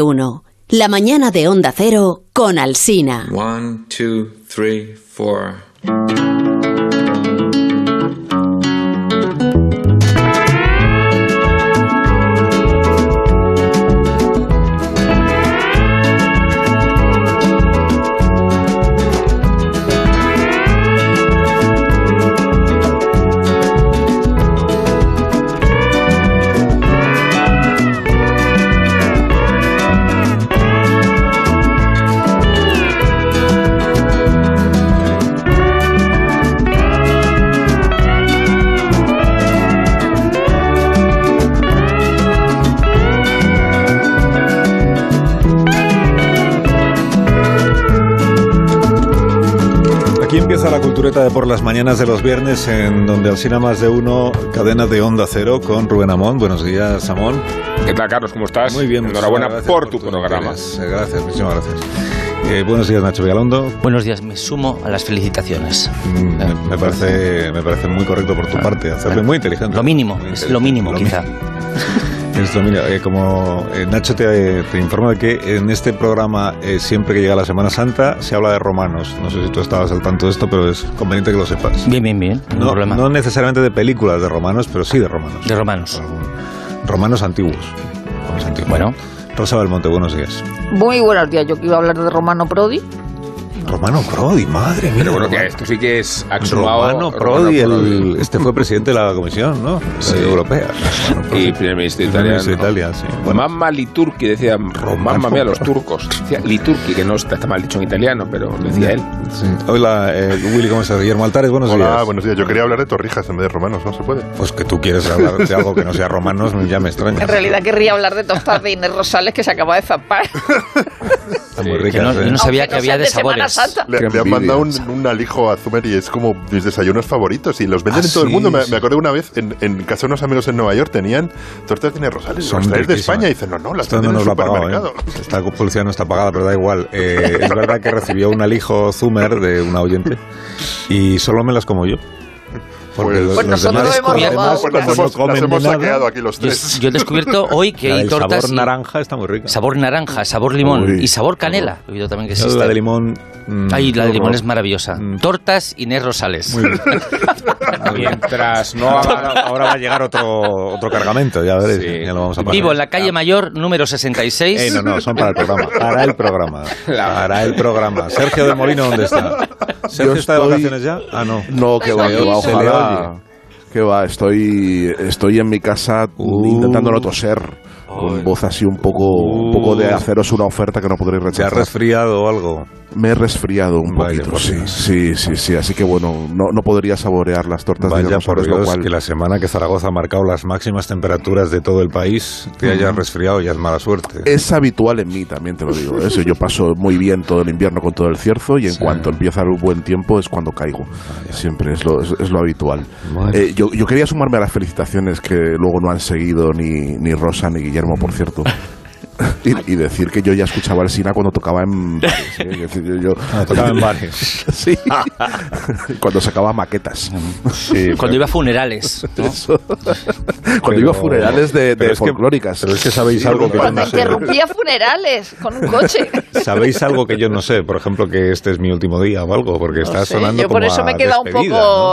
1. La mañana de Onda Cero con Alsina. 1, 2, 3, 4. Cultureta de por las mañanas de los viernes, en donde Alcina más de uno, cadena de Onda Cero con Rubén Amón. Buenos días, Amón. ¿Qué tal, Carlos? ¿Cómo estás? Muy bien. Enhorabuena muchísimas por gracias tu programa. interés. Eh, Gracias, muchísimas gracias. Eh, buenos días, Nacho Vigalondo. Buenos días, me sumo a las felicitaciones. Mm, me, me parece, me parece muy correcto por tu parte, hacerlo muy inteligente. Lo mínimo, es lo mínimo, Lo quizá. Es lo mínimo. Eh, como eh, Nacho te, te informa de que en este programa, eh, siempre que llega la Semana Santa, se habla de romanos. No sé si tú estabas al tanto de esto, pero es conveniente que lo sepas. Bien, bien, bien, no, No, problema. no necesariamente de películas de romanos, pero sí de romanos. De romanos. Romanos antiguos. Romanos antiguos. Bueno. Rosa Belmonte, buenos días. Muy buenos días, yo que iba a hablar de Romano Prodi. Romano Prodi, madre mía. Pero bueno, que esto sí que es axumado. Romano Prodi, el- este fue presidente de la Comisión, ¿no? Sí. Europea. Y primer ministro Primer italiano. ministro de Italia, sí. Bueno, Mamma Liturki, decía. Mamma mía, los turcos. Decía Liturki, que no está, está mal dicho en italiano, pero decía él. sí. Hola, eh, Willy, ¿cómo estás? Guillermo Altares, buenos Hola, días. buenos días. Yo quería hablar de torrijas en vez de romanos, ¿no se puede? Pues que tú quieres hablar de algo que no sea romanos, ya me extraña. En realidad querría hablar de tostadas de Inés Rosales que se acaba de muy Sí, rica. que no- ¿eh? yo no sabía Aunque que había de sabores. Santa. Le, han mandado un, alijo a Zumer y es como mis desayunos favoritos. Y los venden Ah, en todo el mundo. Me, sí. me acuerdo una vez en, en casa de unos amigos en Nueva York tenían tortas de Rosales. Son Las traes de. España y dicen, no, no, las Esto venden no en nos el lo ha pagado, supermercado. ¿eh? Esta publicidad no está pagada, pero da igual. Eh, es verdad que recibió un alijo Zumer de una oyente y solo me las como yo. Porque Pues- los, Pues los nosotros demás, hemos los robado Pues como hemos, no hemos de nada, saqueado aquí los Yo, tres. yo he descubierto hoy que hay tortas sabor y- naranja está muy rica. sabor naranja, sabor limón Uy. y sabor canela. He oído también que Yo existe. la de limón. mm, Ay, la de limón es maravillosa. Mm. Tortas Inés Rosales. Muy bien. Mientras no Ahora, haga. ahora va a llegar otro, otro cargamento, ya veréis. Sí. Ya lo vamos a pasar. Vivo en la calle Mayor, número 66. Eh, no, no, son para el programa. Para el programa. Para el programa. Sergio del Molino, ¿dónde está? ¿Sergio Yo está de vacaciones ya? Ah, no. No, que va, que va. Que va, estoy, estoy en mi casa Uh. intentando no toser. Con voz así un poco, un poco de haceros una oferta que no podréis ¿Se ha rechazar. resfriado o algo? Me he resfriado un Vaya poquito, sí, sí, sí, sí. Así que bueno, no, no podría saborear las tortas de Vaya Rosales, por lo Dios, cual- que la semana que Zaragoza ha marcado las máximas temperaturas de todo el país, te hayas resfriado ya es mala suerte. Es habitual en mí, también te lo digo. Eso yo paso muy bien todo el invierno con todo el cierzo y en Sí. cuanto empieza el buen tiempo es cuando caigo. Siempre es lo, es, es lo habitual. Bueno. Eh, yo, yo quería sumarme a las felicitaciones que luego no han seguido ni, ni Rosa ni Guillermo, por cierto. Y, y decir que yo ya escuchaba al Sina cuando tocaba en bares, ¿eh? Es decir, yo- yo- Ah, tocaba en bares. sí. cuando sacaba maquetas. Sí, Cuando iba a funerales. ¿no? Eso. Cuando Pero- iba a funerales de, de es que- pero es que sabéis algo que yo Cuando no sé. interrumpía funerales con un coche. ¿Sabéis algo que yo no sé? Por ejemplo, que este es mi último día o algo, porque está No sé, sonando yo por como eso me he quedado un poco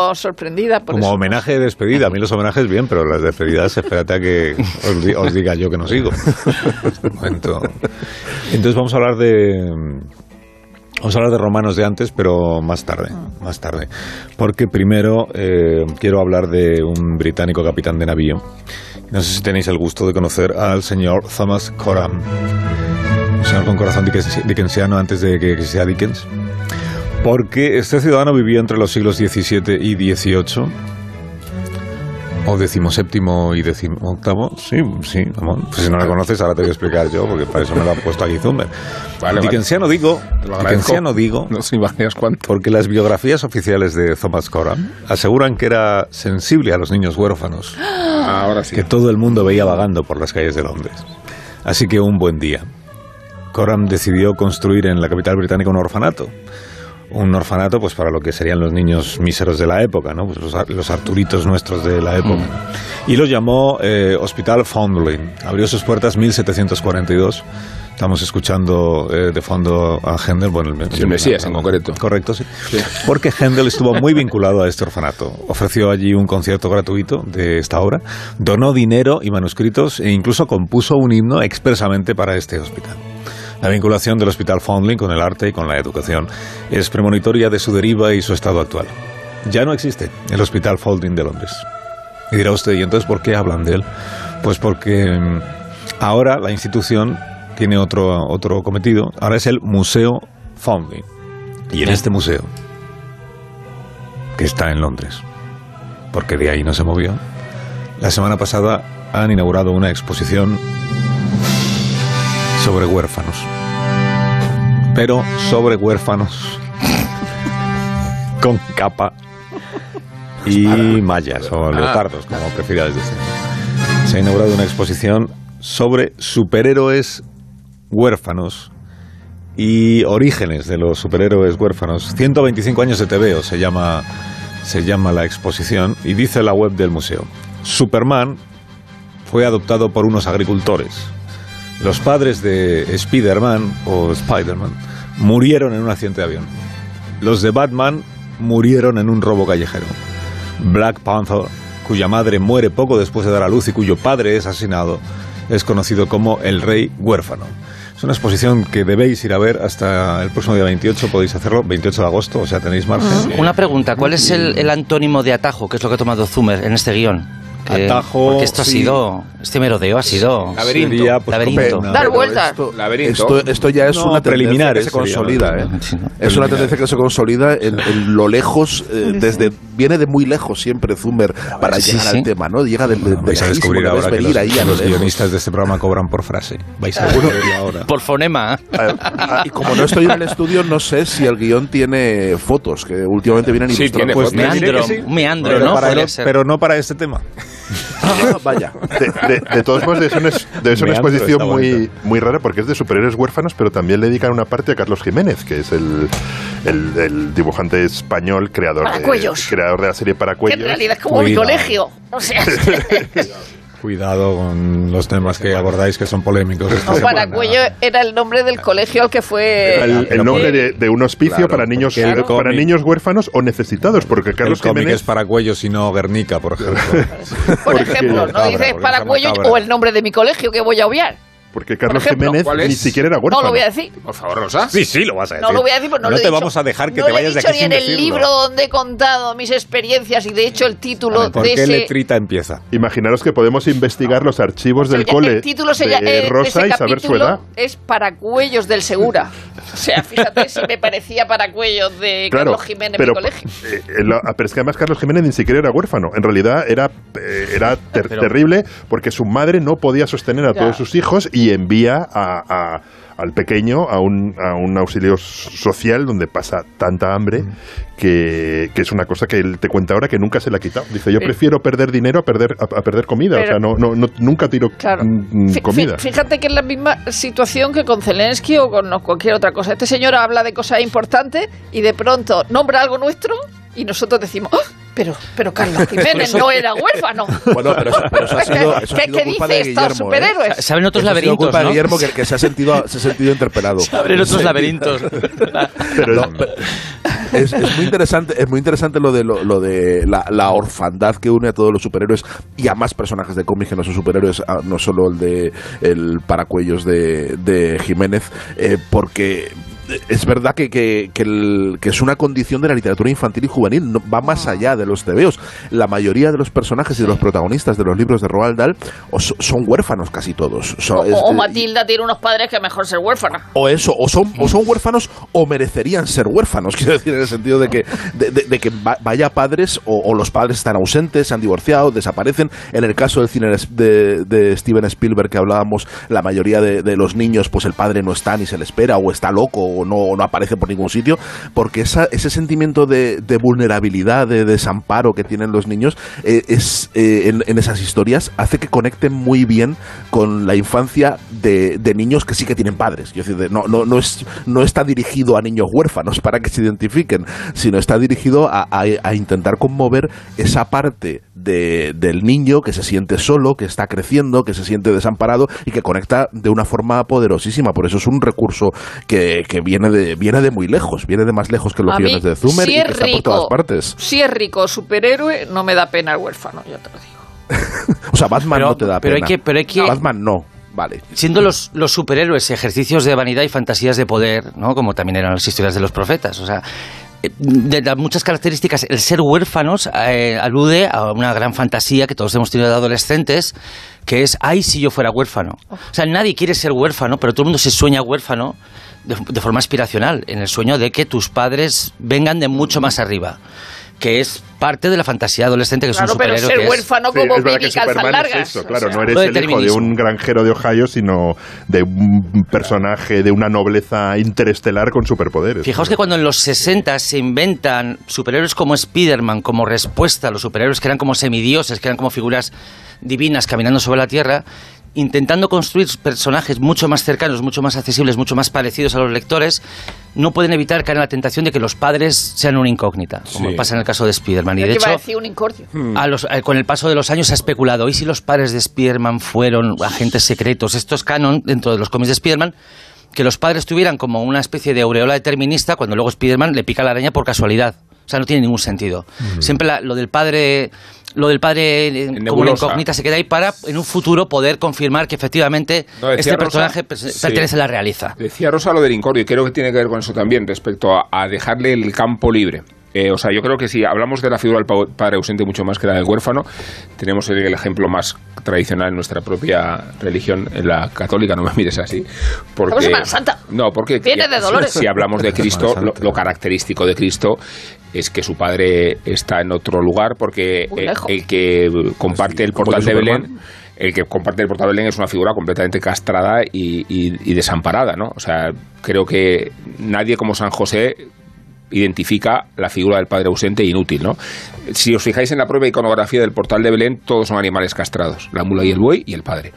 ¿no? sorprendida. Por Como eso. homenaje de despedida. A mí los homenajes bien, pero las despedidas, espérate a que os, os diga yo que no sigo. Entonces vamos a hablar de... Vamos a hablar de romanos de antes, pero más tarde, más tarde. Porque primero eh, quiero hablar de un británico capitán de navío. No sé si tenéis el gusto de conocer al señor Thomas Coram. Un señor con corazón dickens- dickensiano antes de que sea Dickens. Porque este ciudadano vivió entre los siglos XVII y XVIII. O decimoséptimo y decimoctavo. Sí, sí, Ramón. Pues si no lo conoces, ahora te voy a explicar yo, porque para eso me lo ha puesto aquí Zumber. Vale, Dickensiano digo, lo agradezco. Dickensiano digo, No sé imaginas cuánto. porque las biografías oficiales de Thomas Coram aseguran que era sensible a los niños huérfanos Ahora sí. que todo el mundo veía vagando por las calles de Londres. Así que un buen día, Coram decidió construir en la capital británica un orfanato. Un orfanato pues para lo que serían los niños míseros de la época, ¿no? Pues los, ar- los Arturitos nuestros de la época. Y lo llamó eh, Hospital Foundling. Abrió sus puertas 1742. Estamos escuchando eh, de fondo a Händel, bueno, el, Sí, el Mesías, en concreto. Correcto, sí. Porque Händel estuvo muy vinculado a este orfanato. Ofreció allí un concierto gratuito de esta obra, donó dinero y manuscritos e incluso compuso un himno expresamente para este hospital. La vinculación del Hospital Foundling con el arte y con la educación es premonitoria de su deriva y su estado actual. Ya no existe el Hospital Foundling de Londres. Y dirá usted, ¿y entonces por qué hablan de él? Pues porque mm, ahora la institución tiene otro, otro cometido. Ahora es el Museo Foundling. Y en este museo, que está en Londres, porque de ahí no se movió, la semana pasada han inaugurado una exposición sobre huérfanos. Pero sobre huérfanos con capa y mallas o leopardos, como prefiráis decir. Se ha inaugurado una exposición sobre superhéroes huérfanos y orígenes de los superhéroes huérfanos. 125 años de TVO se llama, se llama la exposición y dice la web del museo. Superman fue adoptado por unos agricultores. Los padres de Spider-Man o Spider-Man murieron en un accidente de avión. Los de Batman murieron en un robo callejero. Black Panther, cuya madre muere poco después de dar a luz y cuyo padre es asesinado, es conocido como el Rey Huérfano. Es una exposición que debéis ir a ver hasta el próximo día 28, podéis hacerlo, 28 de agosto, o sea, tenéis margen. Una pregunta, ¿cuál es el, el antónimo de atajo, que es lo que ha tomado Zumer en este guion? Que- Atajo, Porque esto ha sí. sido, este merodeo ha sido... Laberinto. Sería, pues, Laberinto. Dar vueltas. Esto, Laberinto. esto, esto ya es No, una tendencia preliminares que se sería, consolida. ¿eh? Sí, ¿no? Es una tendencia que se consolida en, en lo lejos, eh, desde viene de muy lejos siempre Zumer para Sí, llegar sí. al tema, ¿no? Llega de, de, de Vais a lejísimo, descubrir ahora que los, ahí a lo los guionistas de este programa cobran por frase. Vais a ahora. Por fonema. ¿eh? Ah, Y como no estoy en el estudio, no sé si el guion tiene fotos, que últimamente vienen Sí, ilustradas. tiene Pues Meandro, sí. un meandro, pero ¿no? Para pero no para este tema. Ah, vaya. De, de- de todos modos, debe ser una, debe ser una Meandro exposición muy, muy rara porque es de superhéroes huérfanos, pero también le dedican una parte a Carlos Jiménez, que es el, el- el dibujante español, creador de, creador de la serie Que Paracuellos. en realidad es como mi Cuidado. colegio. O sea, Cuidado con los temas que abordáis que son polémicos. Paracuello era el nombre del colegio al que fue. Era el, el nombre de, de un hospicio Claro, para niños el para niños huérfanos o necesitados, porque El Carlos cómic Jiménez es para cuellos y no Guernica, por ejemplo. Por ejemplo, no dices Paracuello o el nombre de mi colegio que voy a obviar. Porque Carlos ejemplo, Jiménez ni siquiera era No huérfano. lo voy a decir. Por favor, Rosa. sí, sí, lo vas a decir. No lo voy a decir, pues no, no lo he te dicho. vamos a dejar que no te lo vayas he de dicho aquí ni sin en el decirlo. libro donde he contado mis experiencias y de hecho el título ¿Por de qué ese letrita empieza? Imaginaros que podemos investigar los archivos del el, cole el título se de llama- eh, Rosa ese y saber su edad. es Paracuellos del Segura. O sea, fíjate si me parecía Paracuellos de Claro, Carlos Jiménez pero, mi colegio. eh, eh, lo- pero es que además Carlos Jiménez ni siquiera era huérfano. En realidad era, eh, era ter- Pero- terrible porque su madre no podía sostener a Ya. todos sus hijos y envía a, a- al pequeño a un, a un auxilio social donde pasa tanta hambre Mm. que, que es una cosa que él te cuenta ahora que nunca se le ha quitado. Dice, yo Eh, prefiero perder dinero a perder, a, a perder comida. Pero- o sea, no, no, no- nunca tiro Claro. mm, Fí- comida. fí- Fíjate que es la misma situación que con Zelensky o con cualquier otra cosa. Este señor habla de cosas importantes y de pronto nombra algo nuestro y nosotros decimos, "Ah, pero, pero Carlos Jiménez no era huérfano. Bueno, pero eso, pero eso ha sido, eso ha ¿Qué, sido qué culpa dice de estos Guillermo. ¿eh? superhéroes? Saben otros Eso ha sido laberintos, culpa de ¿no? Guillermo que, que se, ha sentido, se ha sentido interpelado. Abren otros laberintos. Pero No, pero es, es muy interesante, es muy interesante lo de lo, lo de la, la orfandad que une a todos los superhéroes y a más personajes de cómics que no son superhéroes, no solo el de el paracuellos de, de Jiménez, eh, porque es verdad que, que, que el- que es una condición de la literatura infantil y juvenil, no- va más allá de los tebeos. La mayoría de los personajes y de los protagonistas de los libros de Roald Dahl son huérfanos casi todos. O, es- o Matilda tiene unos padres que mejor ser huérfana. o eso, o son, o son huérfanos o merecerían ser huérfanos, quiero decir, en el sentido de que, de, de- de que va- vaya padres o, o los padres están ausentes, se han divorciado, desaparecen. En el caso del cine de, de Steven Spielberg que hablábamos, la mayoría de los niños, pues el padre no está ni se le espera, o está loco, no, no aparece por ningún sitio, porque ese sentimiento de, vulnerabilidad, de desamparo que tienen los niños, eh, es eh, en, esas historias hace que conecten muy bien con la infancia de, de niños que sí que tienen padres. No, no, no, es, no está dirigido a niños huérfanos para que se identifiquen, sino está dirigido a, a- intentar conmover esa parte de- del niño que se siente solo, que está creciendo, que se siente desamparado y que conecta de una forma poderosísima. Por eso es un recurso que viene, de, viene de muy lejos, viene de más lejos que los guiones de Zumer si y que es está por rico, todas partes. si es rico superhéroe, no me da pena el huérfano, ya te lo digo. O sea, Batman Pero- no te da pero hay pena. que- pero hay que- Batman no. Vale. Siendo los, los superhéroes ejercicios de vanidad y fantasías de poder, ¿no? Como también eran las historias de los profetas. O sea, eh, de las muchas características, el ser huérfanos eh, alude a una gran fantasía que todos hemos tenido de adolescentes, que es, ay, si yo fuera huérfano. O sea, nadie quiere ser huérfano, pero todo el mundo se sueña huérfano de, de forma aspiracional, en el sueño de que tus padres vengan de mucho más arriba, que es parte de la fantasía adolescente que es un pero superhéroe ser que es- huérfano Sí, como es que Superman es eso, o claro, sea. no eres el hijo de un granjero de Ohio, sino de un personaje de una nobleza interestelar con superpoderes. Fijaos que cuando en los 60 se inventan superhéroes como Spider-Man como respuesta a los superhéroes que eran como semidioses, que eran como figuras divinas caminando sobre la Tierra, intentando construir personajes mucho más cercanos, mucho más accesibles, mucho más parecidos a los lectores, no pueden evitar caer en la tentación de que los padres sean una incógnita, como Sí. pasa en el caso de Spider-Man. Y de a hecho, decir un incordio. a los- eh, con el paso de los años se ha especulado, ¿y si los padres de Spider-Man fueron agentes secretos? Esto es canon dentro de los cómics de Spider-Man, que los padres tuvieran como una especie de aureola determinista cuando luego Spider-Man le pica la araña por casualidad. O sea, no tiene ningún sentido. Siempre la- lo del padre lo del padre eh, como una incógnita se queda ahí para en un futuro poder confirmar que efectivamente No, este Rosa- personaje per- sí. pertenece a la realeza. Decía Rosa lo del incordio y creo que tiene que ver con eso también respecto a, a dejarle el campo libre. Eh, o sea, yo creo que si hablamos de la figura del pa- padre ausente mucho más que la del huérfano, tenemos el, el ejemplo más tradicional en nuestra propia religión, en la católica, no me mires así. Porque, Semana Santa. No, porque Viene ya- de Dolores. si hablamos de Cristo, lo, característico de Cristo es que su padre está en otro lugar porque eh, el que comparte el portal de de Superman. Belén el que comparte el portal de Belén es una figura completamente castrada y, y- y desamparada, ¿no? O sea, creo que nadie como San José identifica la figura del padre ausente e inútil, ¿no? Si os fijáis en la propia iconografía del portal de Belén, todos son animales castrados, la mula y el buey y el padre.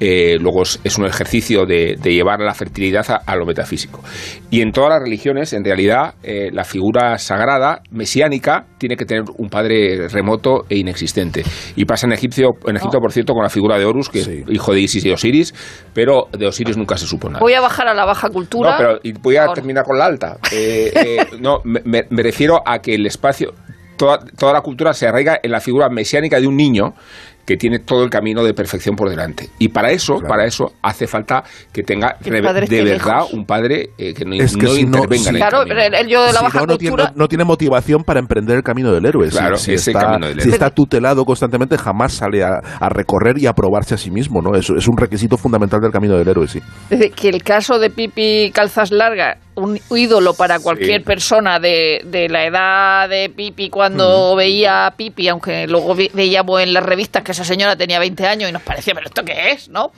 Eh, luego es, es un ejercicio de, de llevar la fertilidad a, a lo metafísico. Y en todas las religiones, en realidad, eh, la figura sagrada, mesiánica, tiene que tener un padre remoto e inexistente. Y pasa en Egipcio, en Egipto, por cierto, con la figura de Horus, que Sí. es hijo de Isis y Osiris, pero de Osiris nunca se supo nada. Voy a bajar a la baja cultura. No, pero y voy a Ahora. terminar con la alta. Eh, eh, no, me, me- me refiero a que el espacio, toda, toda la cultura se arraiga en la figura mesiánica de un niño que tiene todo el camino de perfección por delante. Y para eso, Claro. para eso hace falta que tenga de verdad lejos. un padre eh, que no, Es que no si no- intervenga si- en el Claro, camino. el, el yo de la Si baja no, no tiene, cultura. no- no tiene motivación para emprender el camino del héroe. Si- Claro, si, ese está, camino del si héroe. está tutelado constantemente, jamás sale a, a recorrer y a probarse a sí mismo. ¿no? Eso es un requisito fundamental del camino del héroe, sí. Es decir, que el caso de Pipi Calzas Largas, un ídolo para cualquier Sí. persona de, de la edad de Pipi cuando veía a Pipi, aunque luego ve- veíamos en las revistas que esa señora tenía 20 años y nos parecía, pero ¿esto qué es? ¿No?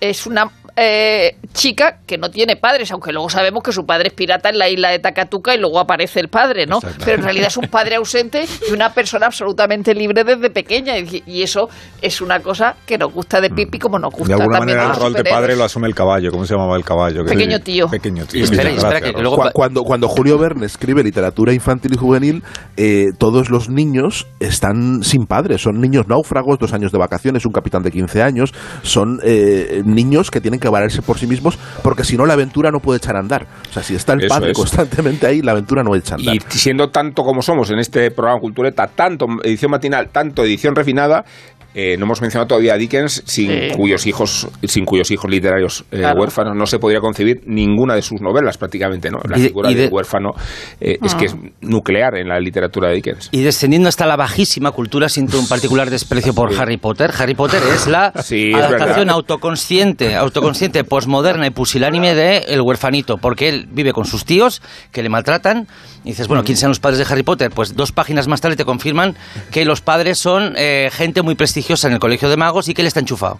Es una eh, chica que no tiene padres, aunque luego sabemos que su padre es pirata en la isla de Takatuka y luego aparece el padre, ¿no? Pero en realidad es un padre ausente y una persona absolutamente libre desde pequeña. Y, y eso es una cosa que nos gusta de Pipi como nos De gusta alguna también manera de el rol de padre lo asume el caballo. ¿Cómo se llamaba el caballo? Que- Pequeño tío. Pequeño tío. Y espera, espera, que luego- Cu- Cuando, cuando Julio Verne escribe literatura infantil y juvenil, eh, todos los niños están sin padres. Son niños náufragos, dos años de vacaciones, un capitán de 15 años. Son eh, niños que tienen que valerse por sí mismos porque si no la aventura no puede echar a andar. O sea, si está el padre es. constantemente ahí, la aventura no echa a andar. Y siendo tanto como somos en este programa Cultureta, tanto edición matinal, tanto edición refinada, eh, no hemos mencionado todavía a Dickens, sin Sí. cuyos hijos, sin cuyos hijos literarios eh, Claro. huérfanos no se podría concebir ninguna de sus novelas prácticamente, ¿no? La Y figura y de- del huérfano eh, es que es nuclear en la literatura de Dickens. Y descendiendo hasta la bajísima cultura, siento un particular desprecio por Harry Potter. Harry Potter es la Sí, es adaptación verdad. autoconsciente, autoconsciente, posmoderna y pusilánime de El huerfanito, porque él vive con sus tíos que le maltratan. Y dices, bueno, ¿quién sean los padres de Harry Potter? Pues dos páginas más tarde te confirman que los padres son eh, gente muy prestigiosa en el colegio de magos y que él está enchufado.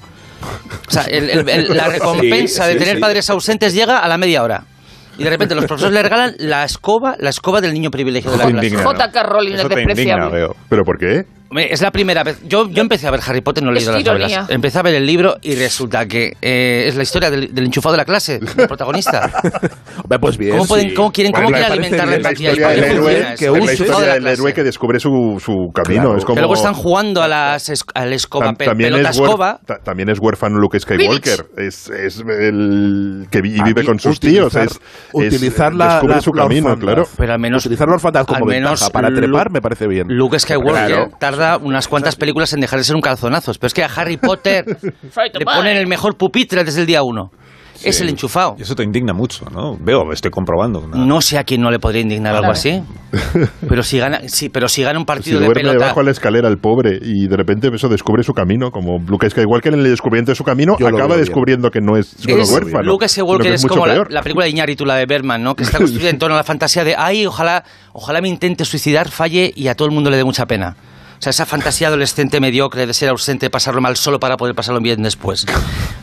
O sea, el- el- el- la recompensa Sí, de sí, tener sí. padres ausentes llega a la media hora. Y de repente los profesores le regalan la escoba, la escoba del niño privilegiado de la clase. J.K. Rowling es indigna, despreciable. veo. ¿Pero por qué? Es la primera vez. Yo, yo empecé a ver Harry Potter, no he Es leído las novelas. Empecé a ver el libro y resulta que eh, es la historia del, del enchufado de la clase, del protagonista. Pues bien. ¿Cómo, pueden, sí. cómo quieren, cómo Bueno, me quieren alimentar la empatía? historia ¿Y del héroe, que es la historia del héroe que descubre su, su camino. Claro. Es como, Que luego están jugando a las es- al escoba, Tam- pe- también, pelota es huer- escoba. ta- también es huérfano Luke Skywalker. Es, es el que vive Aquí con sus utilizar- tíos. Es, es- utilizar la, descubre la- su la camino, claro. Pero al menos utilizar la orfandad como ventaja para trepar me parece bien. Luke Skywalker Claro. Tarda unas cuantas películas en dejar de ser un calzonazos. Pero es que a Harry Potter le ponen el mejor pupitre desde el día uno. Es el enchufado. Y eso te indigna mucho, ¿no? Veo, estoy comprobando. nada. No sé a quién no le podría indignar algo así. Pero si gana, sí, pero si gana un Si partido de duerme pelota. debajo de la escalera el pobre y de repente eso descubre su camino, como Luke Skywalker en el descubrimiento de su camino Yo acaba veo bien. descubriendo que no es solo Es- huérfano. Luke Skywalker que es, mucho como la, peor. la película de Iñárritu, la de Berman, ¿no? Que está construida en torno a la fantasía de, ay, ojalá, ojalá me intente suicidar, falle y a todo el mundo le dé mucha pena. O sea, esa fantasía adolescente mediocre de ser ausente, pasarlo mal solo para poder pasarlo bien después.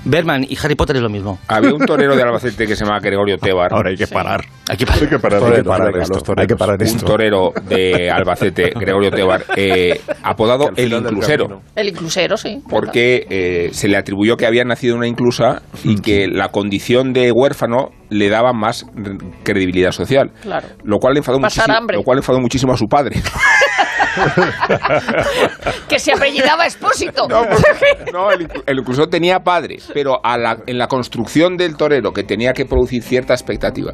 Berman y Harry Potter es lo mismo. Había un torero de Albacete que se llama Gregorio Tebar. Ahora hay que parar. Hay que parar, Hay que hay que parar esto. Hay que parar un esto. torero de Albacete, Gregorio Tebar, eh, apodado el inclusero. El inclusero, sí. Porque eh, se le atribuyó que había nacido una inclusa y que la condición de huérfano le daba más credibilidad social. Claro. Lo cual le enfadó, muchísimo, lo cual le enfadó muchísimo a su padre. Que se apellidaba Expósito. No, porque- no, el, inclu- el inclusor tenía padre, pero a la- en la construcción del torero, que tenía que producir cierta expectativa,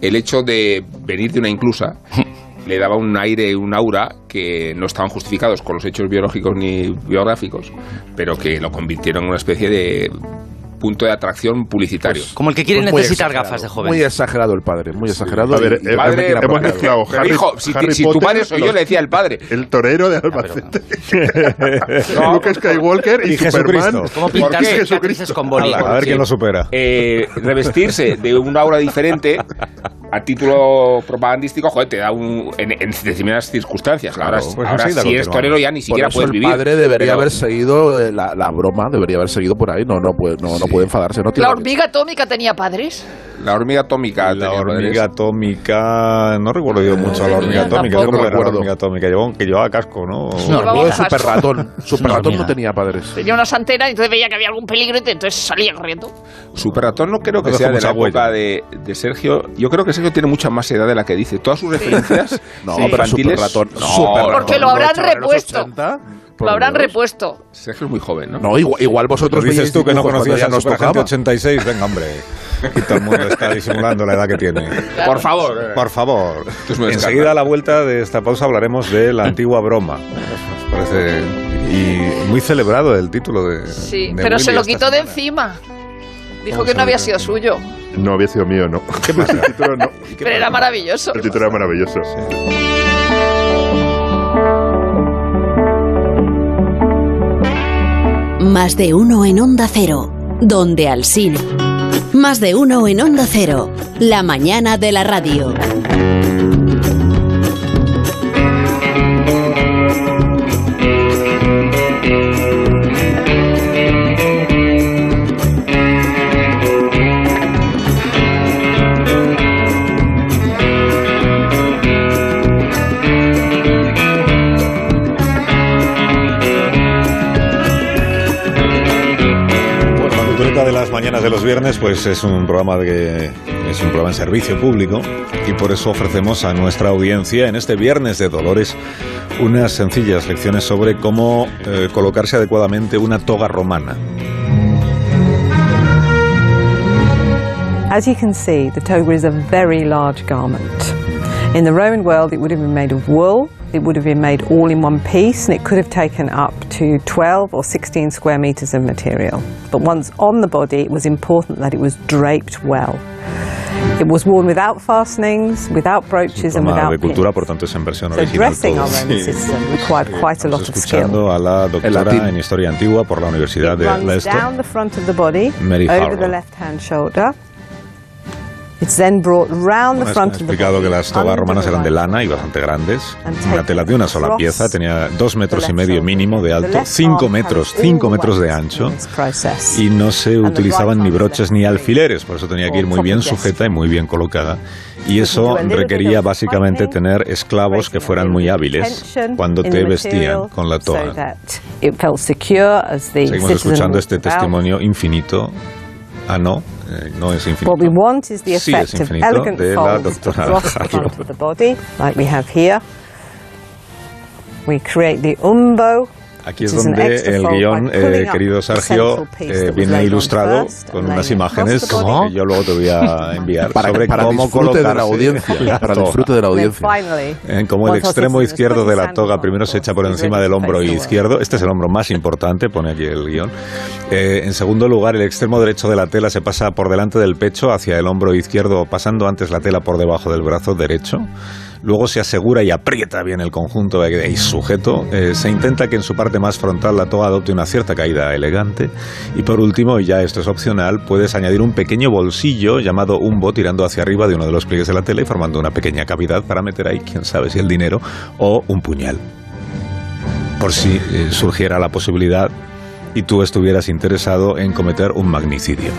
el hecho de venir de una inclusa le daba un aire, un aura que no estaban justificados con los hechos biológicos ni biográficos, pero que lo convirtieron en una especie de punto de atracción publicitario. Como el que quiere Pues necesitar gafas de joven. Muy exagerado el padre, muy exagerado. A ver, y- y Padre, hemos acá. mezclado Harry, hijo, si, Harry si tu padre soy yo, le decía al padre. El torero de Albacete. No, Luke Skywalker y, y Superman. Jesucristo. ¿Cómo ¿Por qué pintarse Jesucristo? con boli? A ver quién lo supera. eh, revestirse de un aura diferente a título propagandístico, joder, te da un, en, en determinadas circunstancias. ahora pues ahora si eres torero ya ni siquiera puedes el vivir. padre debería haber seguido eh, la, la broma, debería haber seguido por ahí. No, no puede, no, no puede enfadarse. No tiene La hormiga atómica tenía padres. La hormiga atómica. La tenía hormiga padres. atómica, no recuerdo yo mucho a la hormiga Tampoco. atómica. ¿Cómo era la recuerdo. hormiga atómica? Llevaba- que llevaba casco, ¿no? No, de super ratón. Super ratón no tenía padres. Tenía unas antenas y entonces veía que había algún peligro y entonces salía corriendo. Super ratón no creo que No sea de la época de, de Sergio. Yo creo que Sergio tiene mucha más edad de la que dice. Todas sus referencias No, Sí. pero super ratón. No, super ratón. Porque lo habrán repuesto. 80, por Lo habrán Dios. repuesto. Sergio es muy joven, ¿no? No, igual, igual vosotros dices tú que no conocías a tocaba. 86. Venga, hombre. Aquí todo el mundo está disimulando la edad que tiene. Por favor. Por favor. Enseguida a la vuelta de esta pausa hablaremos de la antigua broma. Nos parece y muy celebrado el título de. Sí, de pero se Willy lo esta quitó de semana. encima. Dijo ¿Cómo que se no había lo sido suyo. No había sido mío, no. ¿Qué pasa? El título no. Pero era maravilloso. El título era maravilloso. Más de uno en Onda Cero, donde Alsina. Más de uno en Onda Cero, la mañana de la radio. Mañanas de los viernes, pues es un programa que es un programa en servicio público y por eso ofrecemos a nuestra audiencia en este viernes de Dolores unas sencillas lecciones sobre cómo eh, colocarse adecuadamente una toga romana. As you can see, the toga is a very large garment. In the Roman world, it would have been made of wool, it would have been made all in one piece, and it could have taken up to 12 or 16 square meters of material. But once on the body, it was important that it was draped well. It was worn without fastenings, without brooches, and without de cultura, pins. por tanto es en versión So original. dressing todo. our Roman system required quite a lot of skill. escuchando a la doctora en Historia Antigua por la Universidad It de runs Leicester. down the front of the body, Mary over Farrell. the left hand shoulder, It's then brought round the Bueno, front explicado que las under romanas eran de lana y bastante grandes. And Una tela de una sola pieza, tenía dos metros y medio mínimo de alto, cinco metros, cinco metros de ancho. Y no se utilizaban ni broches ni alfileres, por eso tenía que ir muy bien sujeta y muy bien colocada. Y eso requería básicamente tener esclavos que fueran muy hábiles cuando te vestían con la toga. Seguimos escuchando este testimonio infinito. Ah, no, eh, no es infinito. What we want is the Sí, effect es of elegant de la folds doctora Harlow. front of the body, like we have here. We create the umbo. Aquí es donde el guion, eh, querido Sergio, eh, viene ilustrado con unas imágenes body. que yo luego te voy a enviar Para, sobre para cómo disfrute de la audiencia. la Para disfrute de la audiencia. En cómo el extremo izquierdo de la toga primero se echa por encima del hombro izquierdo. Este es el hombro más importante, pone aquí el guion. Eh, en segundo lugar, el extremo derecho de la tela se pasa por delante del pecho hacia el hombro izquierdo, pasando antes la tela por debajo del brazo derecho. Luego se asegura y aprieta bien el conjunto ahí sujeto. Eh, se intenta que en su parte más frontal la toga adopte una cierta caída elegante. Y por último, y ya esto es opcional, puedes añadir un pequeño bolsillo llamado umbo tirando hacia arriba de uno de los pliegues de la tela y formando una pequeña cavidad para meter ahí, quién sabe si el dinero o un puñal. Por si eh, surgiera la posibilidad y tú estuvieras interesado en cometer un magnicidio.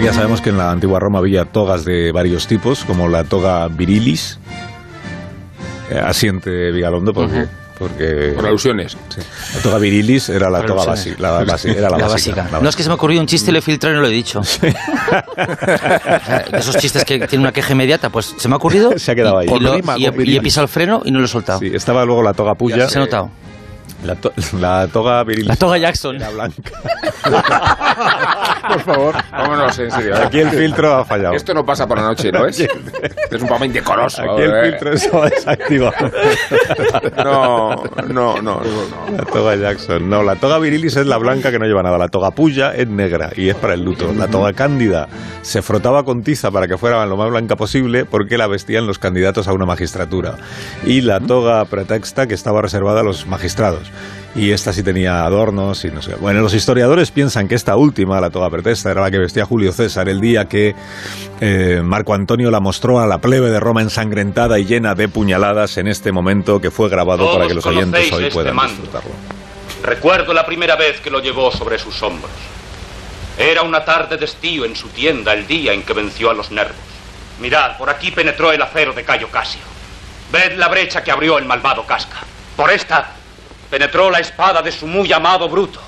Ya sabemos que en la antigua Roma había togas de varios tipos, como la toga virilis. Eh, asiente Vigalondo porque... porque Por alusiones. sí. La toga virilis era la Por toga básica. La, basi- era la, La básica. básica. la No es que se me ha ocurrido un chiste y lo he filtrado y no lo he dicho. Esos chistes que tienen una queja inmediata, pues se me ha ocurrido. Se ha quedado ahí. Y, Con lo- rima, y he, y pisado el freno y no lo he soltado. Sí, estaba luego la toga puya. Se ha notado. La, to- la toga virilis La toga Jackson. era blanca. Por favor. Vámonos, en serio. ¿eh? Aquí el filtro ha fallado. Esto no pasa por la noche, ¿no es? Es un programa indecoroso. Aquí el ¿eh? filtro estaba desactivado. No, no, no, no, no. La toga Jackson. No, la toga virilis es la blanca que no lleva nada. La toga puya es negra y es para el luto. La toga cándida se frotaba con tiza para que fuera lo más blanca posible porque la vestían los candidatos a una magistratura. Y la toga pretexta que estaba reservada a los magistrados. Y esta sí tenía adornos y no sé. Bueno, los historiadores piensan que esta última, la toga pretexta, era la que vestía Julio César el día que eh, Marco Antonio la mostró a la plebe de Roma ensangrentada y llena de puñaladas en este momento que fue grabado Todos para que los oyentes hoy este puedan mando. disfrutarlo. Recuerdo la primera vez que lo llevó sobre sus hombros. Era una tarde de estío en su tienda el día en que venció a los nervos. Mirad, por aquí penetró el acero de Cayo Casio. Ved la brecha que abrió el malvado Casca. Por esta penetró la espada de su muy amado Bruto.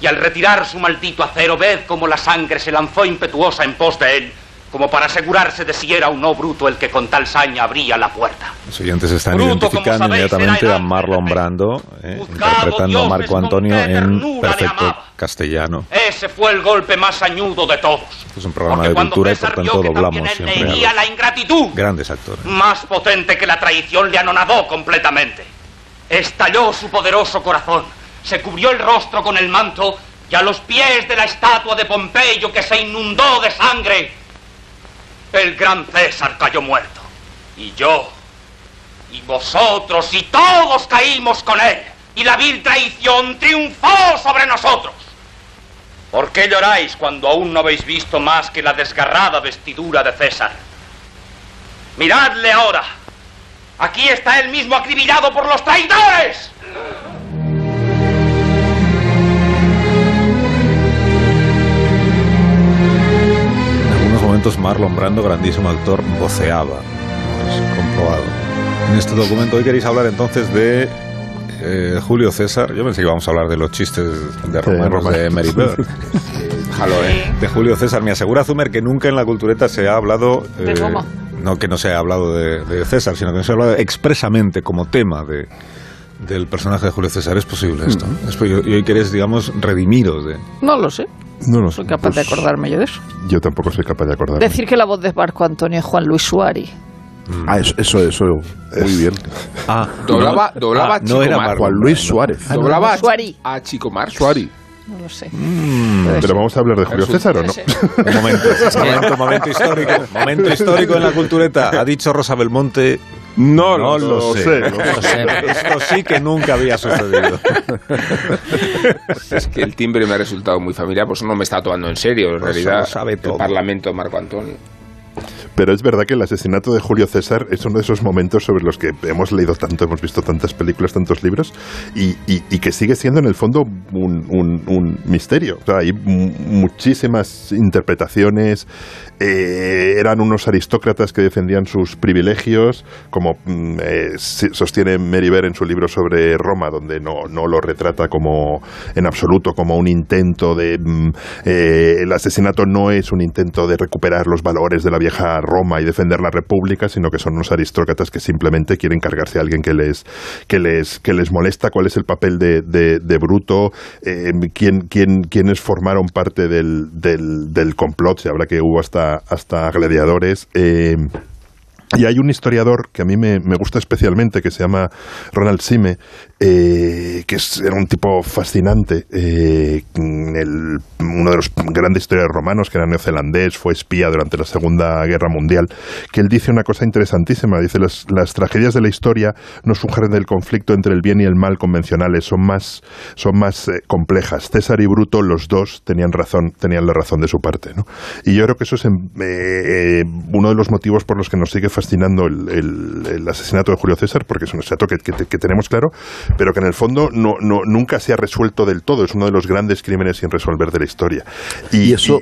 Y al retirar su maldito acero, ved cómo la sangre se lanzó impetuosa en pos de él, como para asegurarse de si era o no Bruto el que con tal saña abría la puerta. Los oyentes están Bruto, identificando sabéis, inmediatamente a Marlon. Brando, eh, interpretando a dioses Marco Antonio en perfecto castellano. Ese fue el golpe más añudo de todos. Es un programa Porque de cultura y por tanto doblamos siempre a los la ingratitud, grandes actores. más potente que la traición, le anonadó completamente. Estalló su poderoso corazón, se cubrió el rostro con el manto y a los pies de la estatua de Pompeyo que se inundó de sangre, el gran César cayó muerto. Y yo, y vosotros, y todos caímos con él, y la vil traición triunfó sobre nosotros. ¿Por qué lloráis cuando aún no habéis visto más que la desgarrada vestidura de César? Miradle ahora. Aquí está él mismo acribillado por los traidores. En algunos momentos Marlon Brando, grandísimo actor, voceaba. Es comprobado. En este documento hoy queréis hablar entonces de eh, Julio César. Yo pensé que íbamos a hablar de los chistes de romanos Roma. de Mary Bird. Déjalo, ¿eh? de Julio César. Me asegura Zumer que nunca en la cultureta se ha hablado. De eh, Roma. No que no se ha hablado de, de César, sino que no se ha hablado expresamente como tema de, del personaje de Julio César. ¿Es posible esto? Es posible. y hoy queréis, digamos, redimiros de. No lo sé. No lo sé. Soy capaz de Pues, acordarme yo de eso. Yo tampoco soy capaz de acordarme. Decir que la voz de Marco Antonio es Juan Luis Suari. Ah, eso, eso, eso. Muy bien. Ah, Doblaba, no, doblaba ah, a Chico no era Mar. Juan Luis. Suárez. Doblaba a, Chico Mar. Suari. No lo sé. Mm, Pero ser. vamos a hablar de Julio César o no. Un momento, momento, momento histórico. Momento histórico en la cultureta. Ha dicho Rosa Belmonte No, No lo, lo sé. sé, lo Lo sé. Esto sí que nunca había sucedido. Es que el timbre me ha resultado muy familiar, por eso no me estaba tomando en serio. En Eso realidad, lo sabe todo. el Parlamento de Marco Antonio. Pero es verdad que el asesinato de Julio César es uno de esos momentos sobre los que hemos leído tanto, hemos visto tantas películas, tantos libros, y, y- que sigue siendo en el fondo un, un- un misterio. O sea, hay mu- muchísimas interpretaciones. eh, eran unos aristócratas que defendían sus privilegios, como mm, eh, sostiene Meriver en su libro sobre Roma, donde no, no lo retrata como en absoluto como un intento de mm, eh, el asesinato no es un intento de recuperar los valores de la vieja Roma y defender la República, sino que son unos aristócratas que simplemente quieren cargarse a alguien que les que les que les molesta. ¿Cuál es el papel de, de- de Bruto? Eh, ¿quién, quién, ¿Quiénes formaron parte del, del, del complot? Se habla que hubo hasta hasta gladiadores. Eh, y hay un historiador que a mí me, me gusta especialmente, que se llama Ronald Sime, eh, que es, era un tipo fascinante, eh, el- uno de los grandes historiadores romanos, que era neozelandés, fue espía durante la Segunda Guerra Mundial, que él dice una cosa interesantísima, dice, las, tragedias de la historia no surgen del conflicto entre el bien y el mal convencionales, son más, son más eh, complejas. César y Bruto, los dos, tenían razón, tenían la razón de su parte. ¿no? Y yo creo que eso es em, uno de los motivos por los que nos sigue fascinando el, asesinato de Julio César, porque es un asesinato que tenemos claro, pero que en el fondo no, no, nunca se ha resuelto del todo. Es uno de los grandes crímenes sin resolver de la historia. Y eso-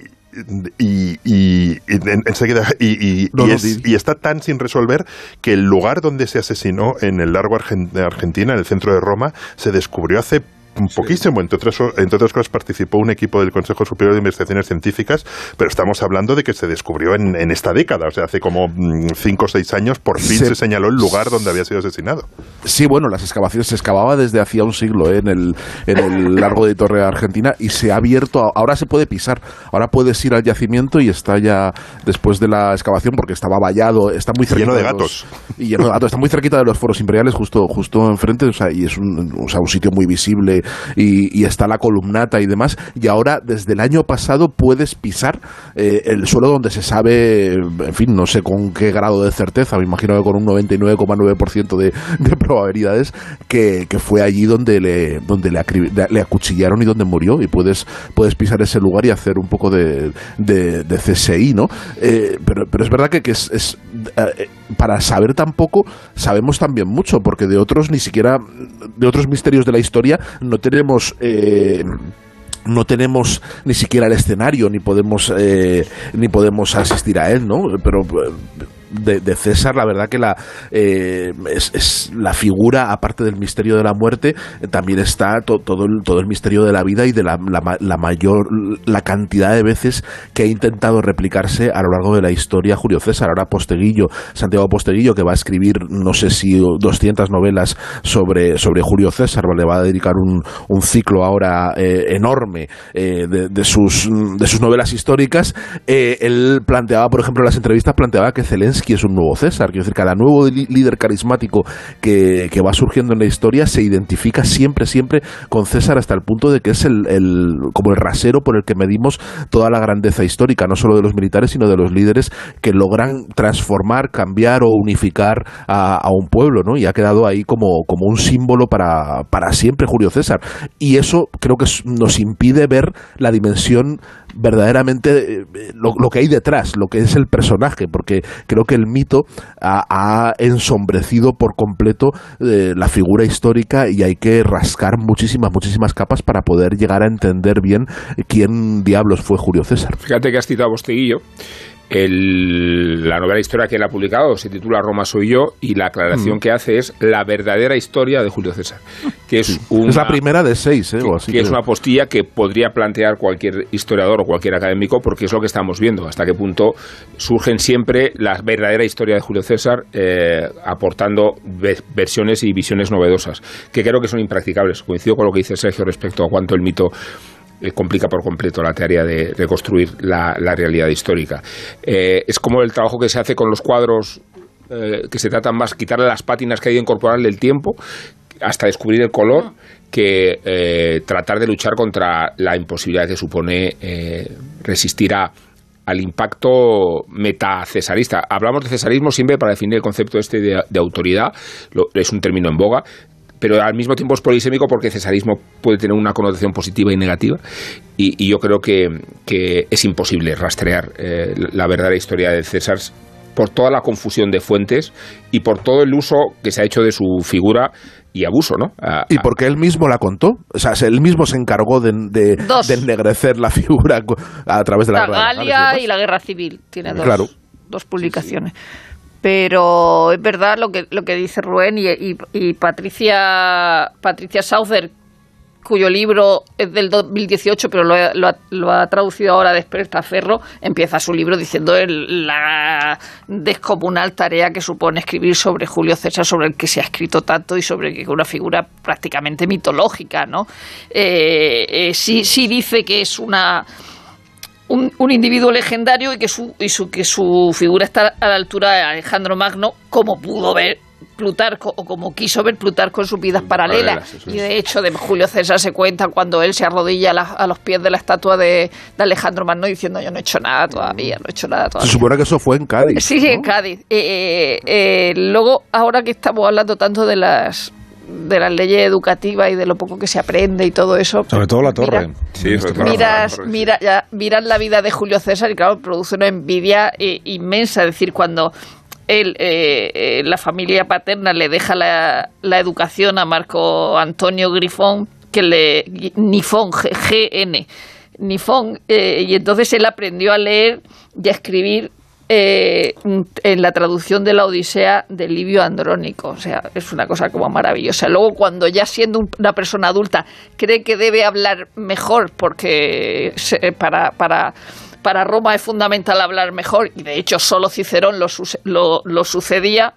Y, y- y en- enseguida y, y- No, y no, es- di- y está tan sin resolver que el lugar donde se asesinó en el largo Argen- de Argentina, en el centro de Roma, se descubrió hace poquísimo, entre otras, entre otras cosas participó un equipo del Consejo Superior de Investigaciones Científicas, pero estamos hablando de que se descubrió en, en esta década, o sea, hace como mm, cinco o seis años, por fin Se- se, señaló el lugar donde había sido asesinado. Sí, bueno, las excavaciones se excavaba desde hacía un siglo ¿eh? en, el, en el largo de Torre Argentina y se ha abierto, ahora se puede pisar, ahora puedes ir al yacimiento y está ya después de la excavación porque estaba vallado, está muy cerquita Lleno de los- gatos. y lleno de gatos, está muy cerquita de los foros imperiales, justo, justo enfrente, o sea, y es un, o sea, un sitio muy visible y, está la columnata y demás, y ahora desde el año pasado puedes pisar eh, el suelo donde se sabe, en fin, no sé con qué grado de certeza, me imagino que con un 99,9% de, de probabilidades, que, fue allí donde le, donde le, acuchillaron y donde murió, y puedes, puedes pisar ese lugar y hacer un poco de, de, de CSI, ¿no? Eh, pero, pero es verdad que, que es, eh, para saber tan poco, sabemos también mucho, porque de otros ni siquiera, de otros misterios de la historia, no tenemos... eh, no tenemos ni siquiera el escenario ni podemos eh, ni podemos asistir a él no pero eh, de, César la verdad que la eh, es, la figura aparte del misterio de la muerte eh, también está to- todo el, todo el misterio de la vida y de la, la la mayor la cantidad de veces que ha intentado replicarse a lo largo de la historia Julio César. Ahora Posteguillo Santiago Posteguillo que va a escribir no sé si 200 novelas sobre sobre Julio César le va a dedicar un, un ciclo ahora eh, enorme de, sus, de sus novelas históricas, él planteaba, por ejemplo, en las entrevistas, planteaba que Zelensky es un nuevo César. Quiero decir, cada nuevo líder carismático que, va surgiendo en la historia se identifica siempre, siempre con César hasta el punto de que es el, como el rasero por el que medimos toda la grandeza histórica, no solo de los militares, sino de los líderes que logran transformar, cambiar o unificar a, a un pueblo, ¿no? Y ha quedado ahí como, como un símbolo para, para siempre Julio César. Y eso creo que nos impide ver la dimensión verdaderamente eh, lo, lo que hay detrás, lo que es el personaje, porque creo que el mito ha, ha ensombrecido por completo eh, la figura histórica y hay que rascar muchísimas, muchísimas capas para poder llegar a entender bien quién diablos fue Julio César. Fíjate que has citado a Bosteguillo. El- la novela historia que él ha publicado se titula Roma soy yo y la aclaración Mm. que hace es la verdadera historia de Julio César, que es, una, es la primera de seis, ¿eh? o así que es una postilla que podría plantear cualquier historiador o cualquier académico porque es lo que estamos viendo, hasta qué punto surgen siempre la verdadera historia de Julio César eh, aportando ve- versiones y visiones novedosas, que creo que son impracticables. Coincido con lo que dice Sergio respecto a cuánto el mito eh, complica por completo la tarea de reconstruir la, la realidad histórica. Eh, es como el trabajo que se hace con los cuadros eh, que se tratan más quitarle las pátinas que hay de incorporarle el tiempo hasta descubrir el color que tratar de luchar contra la imposibilidad que supone resistir a al impacto metacesarista. Hablamos de cesarismo siempre para definir el concepto este de, de autoridad, lo- es un término en boga, pero al mismo tiempo es polisémico porque cesarismo puede tener una connotación positiva y negativa, y, y yo creo que, que es imposible rastrear eh, la verdadera historia de César por toda la confusión de fuentes y por todo el uso que se ha hecho de su figura y abuso, ¿no? A- Y porque él mismo la contó. O sea, él mismo se encargó de, de, ennegrecer la figura a través de la, La guerra de las Galia y la Guerra Civil. Tiene dos, Claro. dos publicaciones. Pero es verdad lo que, lo que dice Rubén y, Patricia, Patricia Souther, cuyo libro es del 2018, pero lo, lo lo ha traducido ahora de Ferro, empieza su libro diciendo la descomunal tarea que supone escribir sobre Julio César, sobre el que se ha escrito tanto y sobre una figura prácticamente mitológica, ¿no? Eh, eh, sí, sí dice que es una un, un individuo legendario y que su, y su, que su figura está a la altura de Alejandro Magno, como pudo ver Plutarco o como quiso ver Plutarco en sus vidas paralelas. Y de hecho, de Julio César se cuenta cuando él se arrodilla a, la- a los pies de la estatua de, de Alejandro Magno diciendo: Yo no he hecho nada todavía, no he hecho nada Se todavía. supone que eso fue en Cádiz. Sí, en Cádiz. Eh, eh, eh, luego, ahora que estamos hablando tanto de las de las leyes educativas y de lo poco que se aprende y todo eso. Sobre todo la torre. Mira, Sí, sobre todo la miras, torre, mira, ya, miras la vida de Julio César y claro, produce una envidia eh, inmensa. Es decir, cuando él, eh, eh, la familia paterna le deja la, la educación a Marco Antonio Grifón, que le Nifón, G- GN, Nifón, eh, y entonces él aprendió a leer y a escribir eh, en la traducción de la Odisea de Livio Andrónico. O sea, es una cosa como maravillosa. Luego, cuando ya siendo un- una persona adulta cree que debe hablar mejor porque se- para, para, para Roma es fundamental hablar mejor, y de hecho solo Cicerón lo, lo sucedía,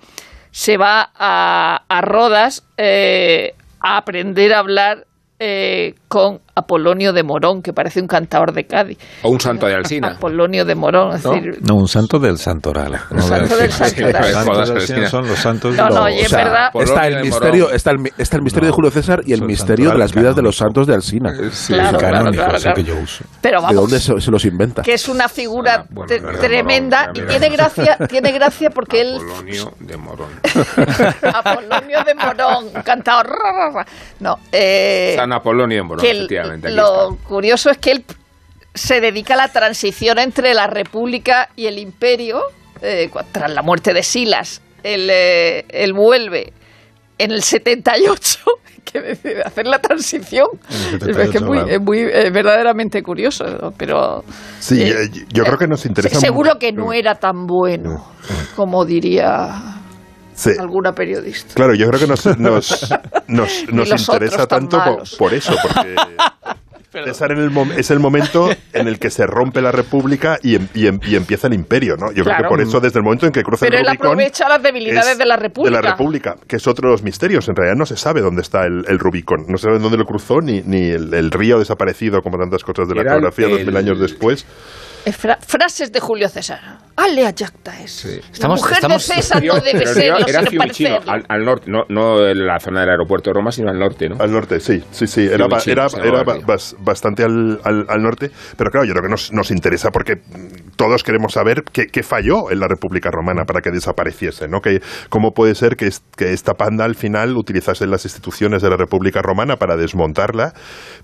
se va a, a Rodas eh, a aprender a hablar eh, con Apolonio de Morón, que parece un cantador de Cádiz. O un santo de Alsina. Apolonio de Morón, es ¿No? decir, No, un santo del santoral. No santo del santoral. Los santos del Cristina. son los santos. No, no, y es verdad. Está el de misterio, está el, está el misterio de Julio César y el misterio de las vidas de los canónico. santos de Alsina. Sí, Claro, claro, canónico, claro, es el que claro. yo uso. Pero ¿De vamos, dónde se, se los inventa? que es una figura Ah, bueno, verdad, tremenda Morón, y tiene gracia, tiene gracia porque él Apolonio de Morón. Apolonio de Morón, cantador. No, eh, San Apolonio de Morón, que efectivamente. aquí lo está. curioso es que él se dedica a la transición entre la República y el Imperio. eh, tras la muerte de Silas, él, eh, él vuelve en el 78, que decide hacer la transición. En Es que es muy, 78, es muy eh, verdaderamente curioso, ¿no? pero Sí, eh, yo creo que nos interesa se- seguro mucho- que no era tan bueno como diría Sí. alguna periodista. Claro, yo creo que nos, nos, nos, nos interesa tanto por, por eso, porque César en el es el momento en el que se rompe la república y, em- y em- y empieza el imperio, ¿no? Yo creo Claro. que por eso, desde el momento en que cruza Pero el él Rubicón... aprovecha las debilidades es de la República. De la República, que es otro de los misterios. En realidad no se sabe dónde está el, el Rubicón. No se sabe dónde lo cruzó, ni, ni el, el río desaparecido, como tantas cosas de la geografía dos mil años después. Eh, fra- frases de Julio César. Alea jacta es. Estamos- mujer estamos- de César no debe serlo, era, era Fiumicino, al, al norte, no, no en la zona del aeropuerto de Roma, sino al norte, ¿no? Al norte, sí, sí, sí. Era, era, bastante al, al- al norte, pero claro, yo creo que nos, nos interesa porque todos queremos saber qué, qué falló en la República Romana para que desapareciese, ¿no? Que, ¿Cómo puede ser que, es- que esta panda al final utilizase las instituciones de la República Romana para desmontarla,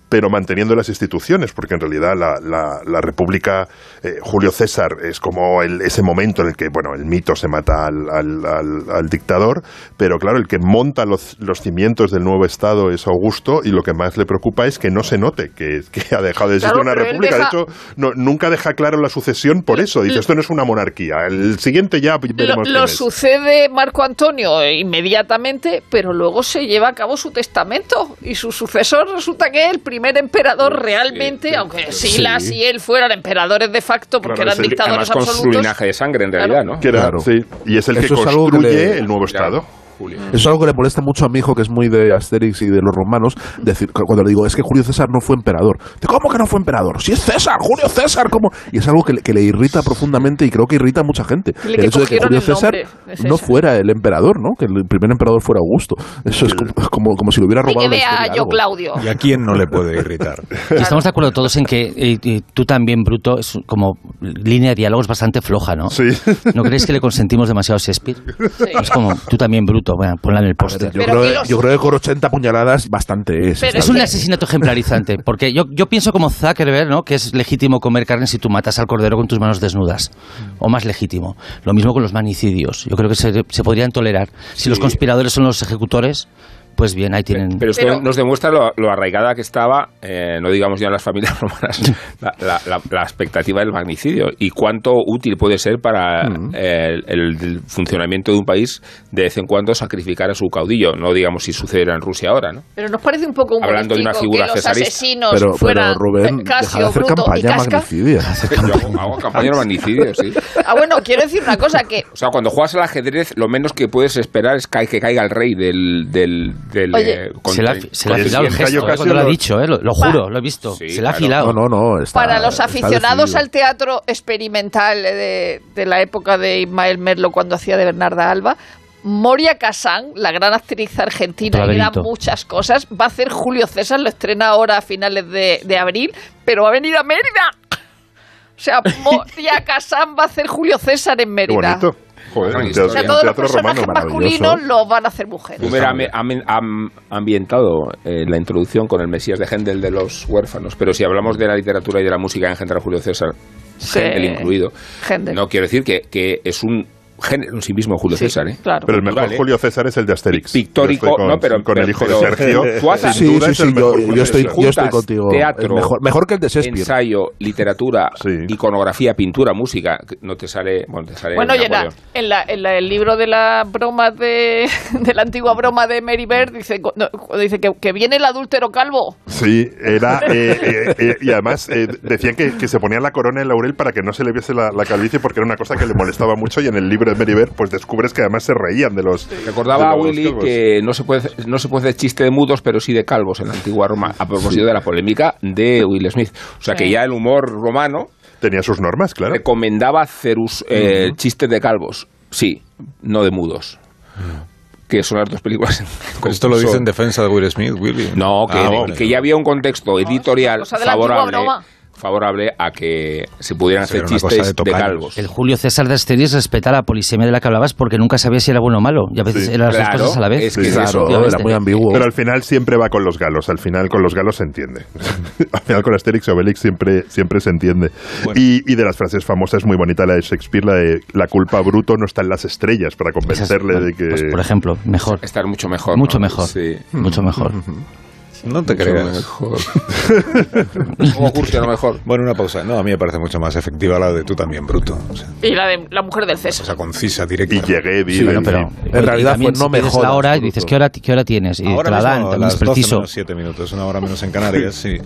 pero manteniendo las instituciones? Porque en realidad la, la- la República, eh, Julio César, es como el- ese momento en el que, bueno, el mito se mata al, al- al- al dictador, pero claro, el que monta los, los cimientos del nuevo Estado es Augusto y lo que más le preocupa es que no se note que, que ha dejado de existir Claro, una república. deja- De hecho, no- nunca deja claro la sucesión por eso. Dice, esto no es una monarquía. El siguiente ya Lo, veremos lo quién es. sucede Marco Antonio inmediatamente, pero luego se lleva a cabo su testamento y su sucesor resulta que es el primer emperador realmente, sí, aunque sí. Silas y él fueran emperadores de facto porque Claro, eran el- dictadores Además con su absolutos. linaje de sangre, en realidad, ¿no? Que era- Claro. sí, y es el Eso que es algo que construye le- el nuevo. Estado. Julio. Eso es algo que le molesta mucho a mi hijo, que es muy de Asterix y de los romanos, decir, cu- cuando le digo, es que Julio César no fue emperador. Dice, ¿Cómo que no fue emperador? Si es César, Julio César, ¿cómo? Y es algo que, le- que le irrita profundamente y creo que irrita a mucha gente. Dile el que hecho de que Julio César no fuera el emperador, ¿no? Que el primer emperador fuera Augusto. Eso es como, como, como si lo hubiera Y robado que la vea yo algo. Claudio. ¿Y a quién no le puede irritar? Y estamos de acuerdo todos en que eh, eh, tú también, Bruto, es como línea de diálogos bastante floja, ¿no? Sí. ¿No creéis que le consentimos demasiado a Shakespeare? Es como, tú también, Bruto, bueno, ponla en el póster. Yo creo, que los- yo creo que con 80 puñaladas bastante es. Pero Es un asesinato ejemplarizante, porque yo, yo pienso como Zuckerberg, ¿no? que es legítimo comer carne si tú matas al cordero con tus manos desnudas, o más legítimo. Lo mismo con los manicidios, yo creo que se, se podrían tolerar. Si los conspiradores son los ejecutores, pues bien, ahí tienen... Pero esto Pero- nos demuestra lo, lo arraigada que estaba, eh, no digamos ya en las familias romanas, la, la- la- la expectativa del magnicidio y cuánto útil puede ser para eh, el, el funcionamiento de un país de vez en cuando sacrificar a su caudillo. No digamos si sucediera en Rusia ahora, ¿no? Pero nos parece un poco Hablando de una figura que los cesarista. asesinos Pero, pero fueran Rubén, eh, deja de hacer campaña Casca. magnicidia. Yo hago, hago campaña de magnicidio, sí. Ah, bueno, quiero decir una cosa que O sea, cuando juegas al ajedrez, lo menos que puedes esperar es que, que caiga el rey del... del, del Oye. eh, Se le ha, contra- se le ha Oye, afilado el gesto, ¿eh? Cuando lo ha dicho, ¿eh? lo, lo juro, lo he visto. Sí, se le ha afilado. No, no, no. está- para los aficionados al teatro experimental de, de la época de Ismael Merlo cuando hacía de Bernarda Alba, Moria Kazan, la gran actriz argentina y era Laberinto. muchas cosas, va a hacer Julio César, lo estrena ahora a finales de, de abril, pero va a venir a Mérida. O sea, Moria Kazan va a hacer Julio César en Qué Mérida. bonito. Joder, un teatro, O sea, todos los teatro romano personajes maravilloso. masculinos los van a hacer mujeres. Huber ha, ha- ha ambientado eh, la introducción con el Mesías de Händel de los huérfanos, pero si hablamos de la literatura y de la música en general, Julio César, Sí. Händel incluido, Händel. no quiero decir que, que es un género en sí mismo Julio Sí, César, ¿eh? claro. Pero el mejor. Julio César es el de Asterix. Pictórico, Yo con, no, pero- con el hijo pero- de Sergio. tú sin Sí, duda sí, es sí, el yo, mejor yo Julio estoy, yo estoy contigo. teatro, mejor, mejor que el de Shakespeare. Ensayo, literatura, Sí. iconografía, pintura, música, no te sale, bueno, te sale Bueno, en, la- en, la- en la- el libro de la broma de, de la antigua broma de Mary Bird dice, no, dice que, que viene el adúltero calvo. Sí, era. eh, eh, eh, y además eh, decían que, que se ponía la corona en laurel para que no se le viese la, la calvicie porque era una cosa que le molestaba mucho. Y en el libro de pues descubres que además se reían de los. Recordaba a de los Willy calvos. que no se, puede, no se puede hacer chiste de mudos, pero sí de calvos en la antigua Roma, a propósito de la polémica de Will Smith. O sea que ya el humor romano Tenía sus normas, claro. recomendaba hacer eh, chistes de calvos. Sí, no de mudos. Que son las dos películas. Esto lo dice en defensa de Will Smith, Willy. No, que, Ah, vale. que ya había un contexto editorial antigua favorable, broma. Favorable a que se pudieran hacer chistes de de, calvos. El Julio César de Asterix respeta la polisemia de la que hablabas porque nunca sabía si era bueno o malo. Y a veces Sí. eran las dos Claro, cosas a la vez. es que Sí, es Claro, eso. era muy ambiguo. Pero al final siempre va con los galos. Al final con los galos se entiende. al final con Asterix y Obelix siempre, siempre se entiende. Y, y de las frases famosas, muy bonita la de Shakespeare, la de la culpa bruto no está en las estrellas para Esas- convencerle bueno, de que. pues, por ejemplo, mejor. Estar mucho mejor. Mucho ¿no? mejor. Sí. Mucho mejor. No te Mucho creas. mejor. Como cursi, a lo mejor. Bueno, una pausa. No, a mí me parece mucho más efectiva la de tú también, bruto. O sea, Y la de la mujer del o César. sea, concisa, directa. y llegué, vi. Bueno, pero En realidad fue no me la jodas, hora y dices ¿qué hora, qué hora tienes y Ahora te la mismo, dan, a también es las 12 preciso. menos 7 minutos, una hora menos en Canarias, sí.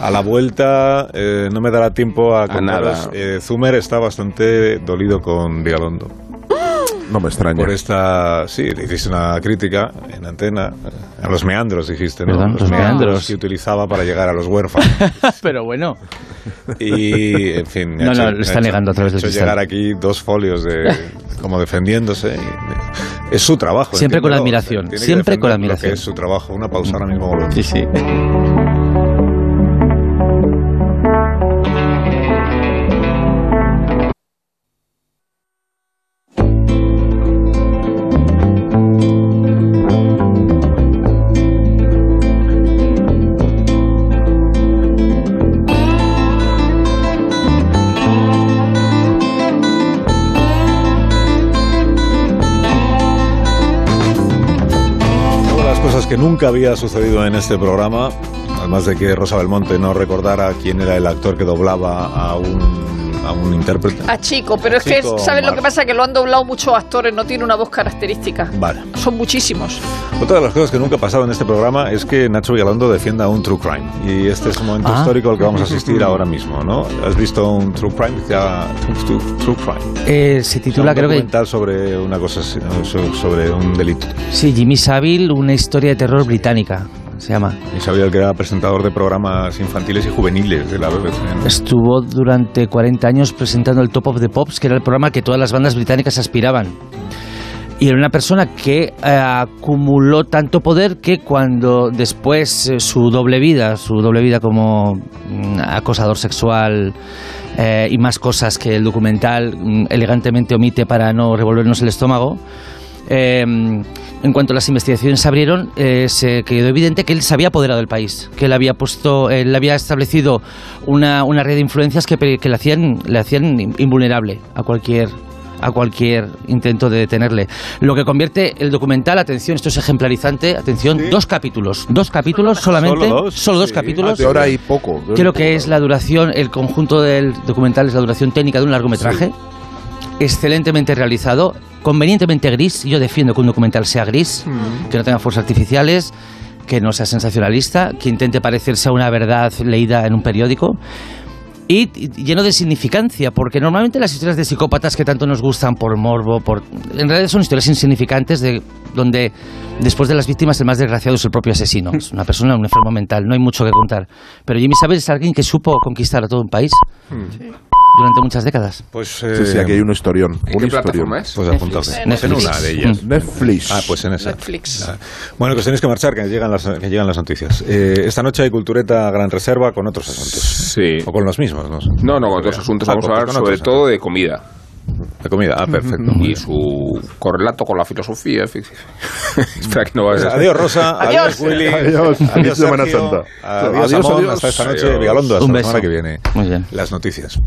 A la vuelta eh, no me dará tiempo a contaros. nada. Eh, Zumer está bastante dolido con Vigalondo. No me extraña. Por esta, sí, le hiciste una crítica en antena a los meandros, dijiste, ¿no? ¿Verdad? Los meandros. que utilizaba para llegar a los huérfanos. Pero bueno, Y, en fin, No, ha no, hecho- lo está hecho- negando a través del hecho llegar aquí dos folios de como defendiéndose. y- es su trabajo. Siempre con admiración, siempre con lo admiración. que es su trabajo. Una pausa ahora mismo. volvemos. sí, sí. Que nunca había sucedido en este programa, además de que Rosa Belmonte no recordara quién era el actor que doblaba a un, a a un intérprete. A Chico, pero es que, Chico ¿sabes lo que pasa? Que lo han doblado muchos actores, no tiene una voz característica. Vale. Son muchísimos. Otra de las cosas que nunca ha pasado en este programa es que Nacho Vigalondo defienda un true crime. Y este es un momento Ah. histórico al que vamos a asistir ahora mismo, ¿no? ¿Has visto un true crime? que se llama True, True- Crime. Eh, se titula, un creo que documental sobre una cosa sobre un delito. sí, Jimmy Savile, una historia de terror británica, se llama. Y sabía que era presentador de programas infantiles y juveniles de la BBC. ¿no? Estuvo durante 40 años presentando el Top of the Pops, que era el programa que todas las bandas británicas aspiraban. Y era una persona que eh, acumuló tanto poder que cuando después eh, su doble vida, su doble vida como mm, acosador sexual eh, y más cosas que el documental mm, elegantemente omite para no revolvernos el estómago, eh, en cuanto las investigaciones se abrieron, eh, se quedó evidente que él se había apoderado del país, que él había puesto, él había establecido una, una red de influencias que, que le hacían, le hacían invulnerable a cualquier a cualquier intento de detenerle. Lo que convierte el documental, atención, esto es ejemplarizante, atención, dos capítulos, dos capítulos solamente, Solo dos, solo dos sí. capítulos. De hora y poco. Creo que es la duración, el conjunto del documental es la duración técnica de un largometraje. Excelentemente realizado, convenientemente gris. Yo defiendo que un documental sea gris, que no tenga fuerzas artificiales, que no sea sensacionalista, que intente parecerse a una verdad leída en un periódico. Y, y lleno de significancia, porque normalmente las historias de psicópatas que tanto nos gustan por morbo, por en realidad son historias insignificantes de donde después de las víctimas el más desgraciado es el propio asesino, es una persona, un enfermo mental, no hay mucho que contar. Pero Jimmy Savile es alguien que supo conquistar a todo un país durante muchas décadas. Pues, Sí, sí, aquí hay un historión. ¿En un qué historión. plataforma es? Pues apuntadme. Netflix. En una de ellas. Netflix. Ah, pues en esa. Netflix. Ah. Bueno, que os tenéis que marchar, que llegan las, que llegan las noticias. Eh, esta noche hay Cultureta Gran Reserva con otros asuntos. Sí. O con los mismos, ¿no? No, no, con otros asuntos Ah, vamos a con- hablar sobre todo de comida. De comida. Ah, perfecto. Y su correlato con la filosofía. fi- Espera que no vayas Pues a... adiós, Rosa. Adiós. Willy. Adiós. Feliz Semana. Santa. Adiós, Adiós, Amón. adiós. Hasta esta noche. Adiós. Vigalondo. Hasta Un la beso. semana que viene. Muy bien. Las noticias.